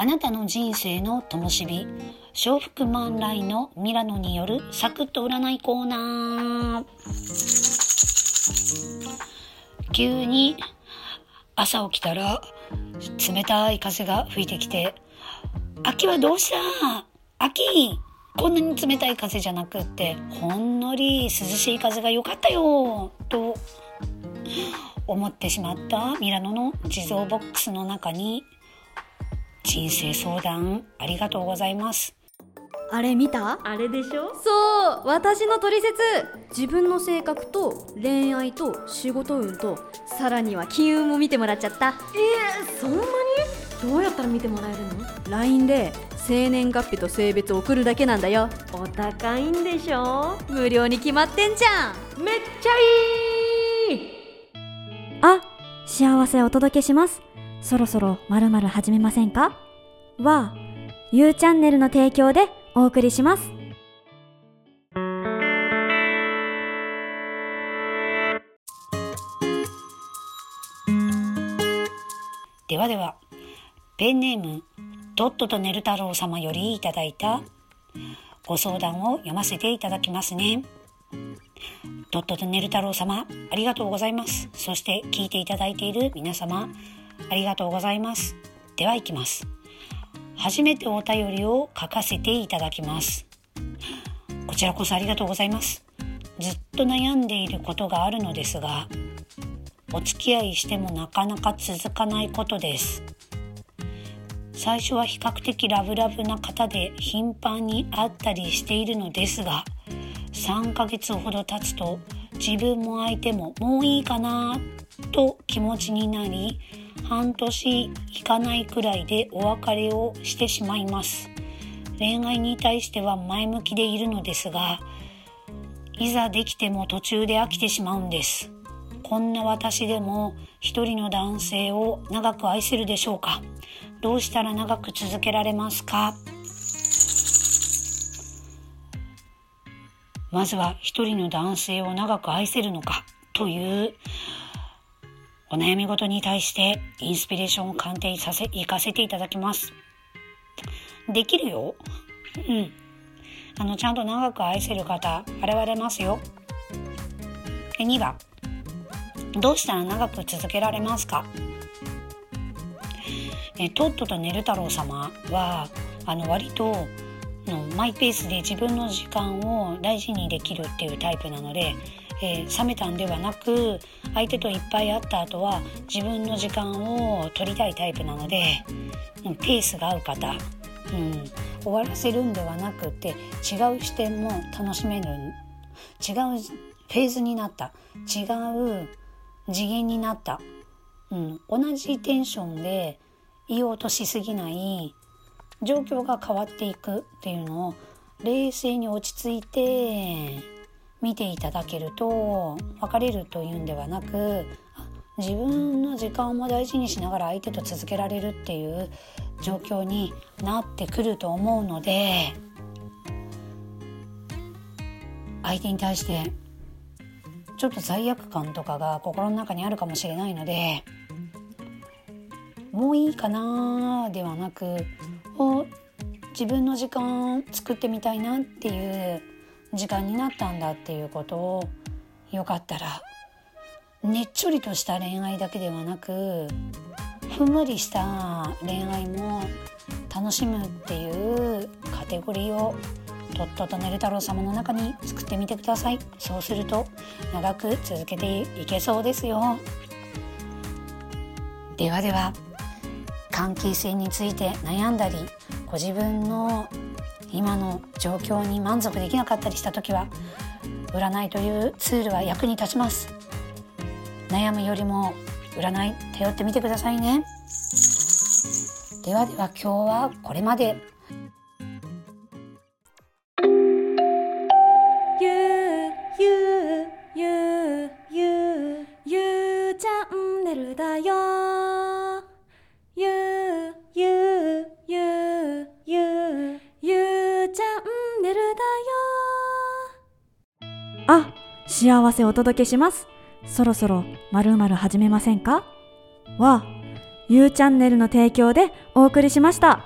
あなたの人生の灯火笑福満来のミラノによるサクッと占いコーナー。急に朝起きたら冷たい風が吹いてきて秋はどうした？秋こんなに冷たい風じゃなくってほんのり涼しい風が良かったよと思ってしまったミラノの地蔵ボックスの中に。人生相談ありがとうございます。あれ見た？あれでしょ？そう私の取説自分の性格と恋愛と仕事運とさらには金運も見てもらっちゃった。えー、そんなに？どうやったら見てもらえるの？LINE で生年月日と性別送るだけなんだよ。お高いんでしょ？無料に決まってんじゃん。めっちゃいい！あ幸せお届けしますそろそろまるまる始めませんか？は U チャンネルの提供でお送りしますではではペンネームとっととねる太郎様よりいただいたご相談を読ませていただきますね。とっととねる太郎様ありがとうございます。そして聞いていただいている皆様ありがとうございます。では行きます。初めてお便りを書かせていただきます。こちらこそありがとうございます。ずっと悩んでいることがあるのですが、お付き合いしてもなかなか続かないことです。最初は比較的ラブラブな方で頻繁に会ったりしているのですが3ヶ月ほど経つと自分も相手ももういいかなと気持ちになり半年いかないくらいでお別れをしてしまいます。恋愛に対しては前向きでいるのですがいざできても途中で飽きてしまうんです。こんな私でも一人の男性を長く愛せるでしょうか。どうしたら長く続けられますか。まずは一人の男性を長く愛せるのかというお悩み事に対してインスピレーションを鑑定させ、行かせていただきます。できるよ。うん。あの、ちゃんと長く愛せる方、現れますよ。で、2番。どうしたら長く続けられますか？えとっととねる太郎様はあの割とのマイペースで自分の時間を大事にできるっていうタイプなので、えー、冷めたんではなく相手といっぱい会った後は自分の時間を取りたいタイプなので、うん、ペースが合う方、うん、終わらせるんではなくて違う視点も楽しめる違うフェーズになった違う次元になった、うん、同じテンションで言おうとしすぎない状況が変わっていくっていうのを冷静に落ち着いて見ていただけると別れるというんではなく自分の時間も大事にしながら相手と続けられるっていう状況になってくると思うので相手に対してちょっと罪悪感とかが心の中にあるかもしれないのでもういいかなではなく自分の時間を作ってみたいなっていう時間になったんだっていうことをよかったらねっちょりとした恋愛だけではなくふんわりした恋愛も楽しむっていうカテゴリーをとっととねる太郎様の中に作ってみてください。そうすると長く続けていけそうですよ。ではでは。関係性について悩んだりご自分の今の状況に満足できなかったりした時は占いというツールは役に立ちます。悩むよりも占い頼ってみてくださいね。ではでは今日はこれまで。幸せをお届けしますそろそろまるまる始めませんか？はゆうチャンネルの提供でお送りしました。